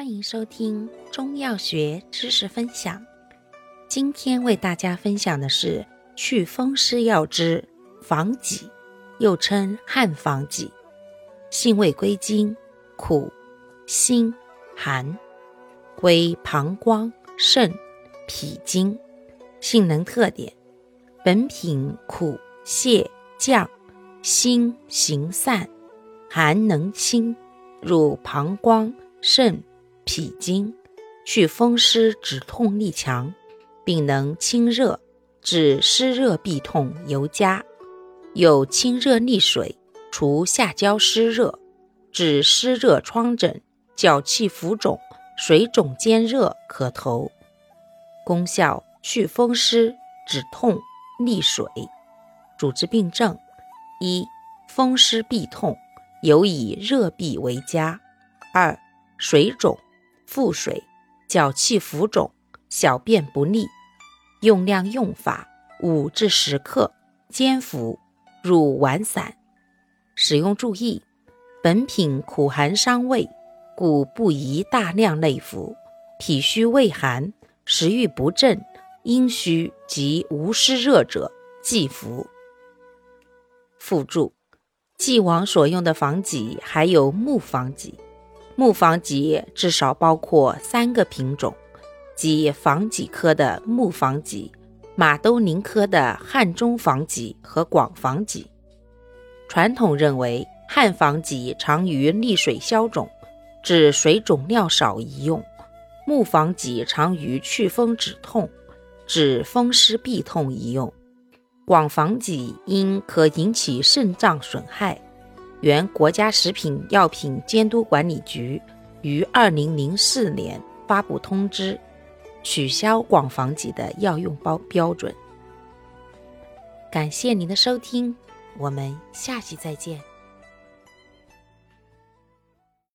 欢迎收听中药学知识分享。今天为大家分享的是祛风湿药之防己，又称汉防己。性味归经：苦、辛、寒，归膀胱、肾、脾经。性能特点：本品苦泻降，辛行散，寒能清，入膀胱、肾。脾经，祛风湿止痛力强，并能清热，治湿热痹痛尤佳，有清热利水、除下焦湿热、治湿热疮疹、脚气浮肿、水肿兼热可投。功效：祛风湿止痛利水。主治病症：一、风湿痹痛，尤以热痹为佳；二、水肿。腹水、脚气浮肿、小便不利，用量用法五至十克，煎服，入丸散。使用注意：本品苦寒伤胃，故不宜大量内服。脾虚胃寒、食欲不振、阴虚及无湿热者忌服。附注：既往所用的防己还有木防己。木防己至少包括三个品种，即防己科的木防己、马兜铃科的汉中防己和广防己。传统认为汉防己常于利水消肿、治水肿尿少宜用；木防己常于祛风止痛、治风湿痹痛宜用；广防己因可引起肾脏损害。原国家食品药品监督管理局于二零零四年发布通知，取消广防己的药用包标准。感谢您的收听，我们下期再见。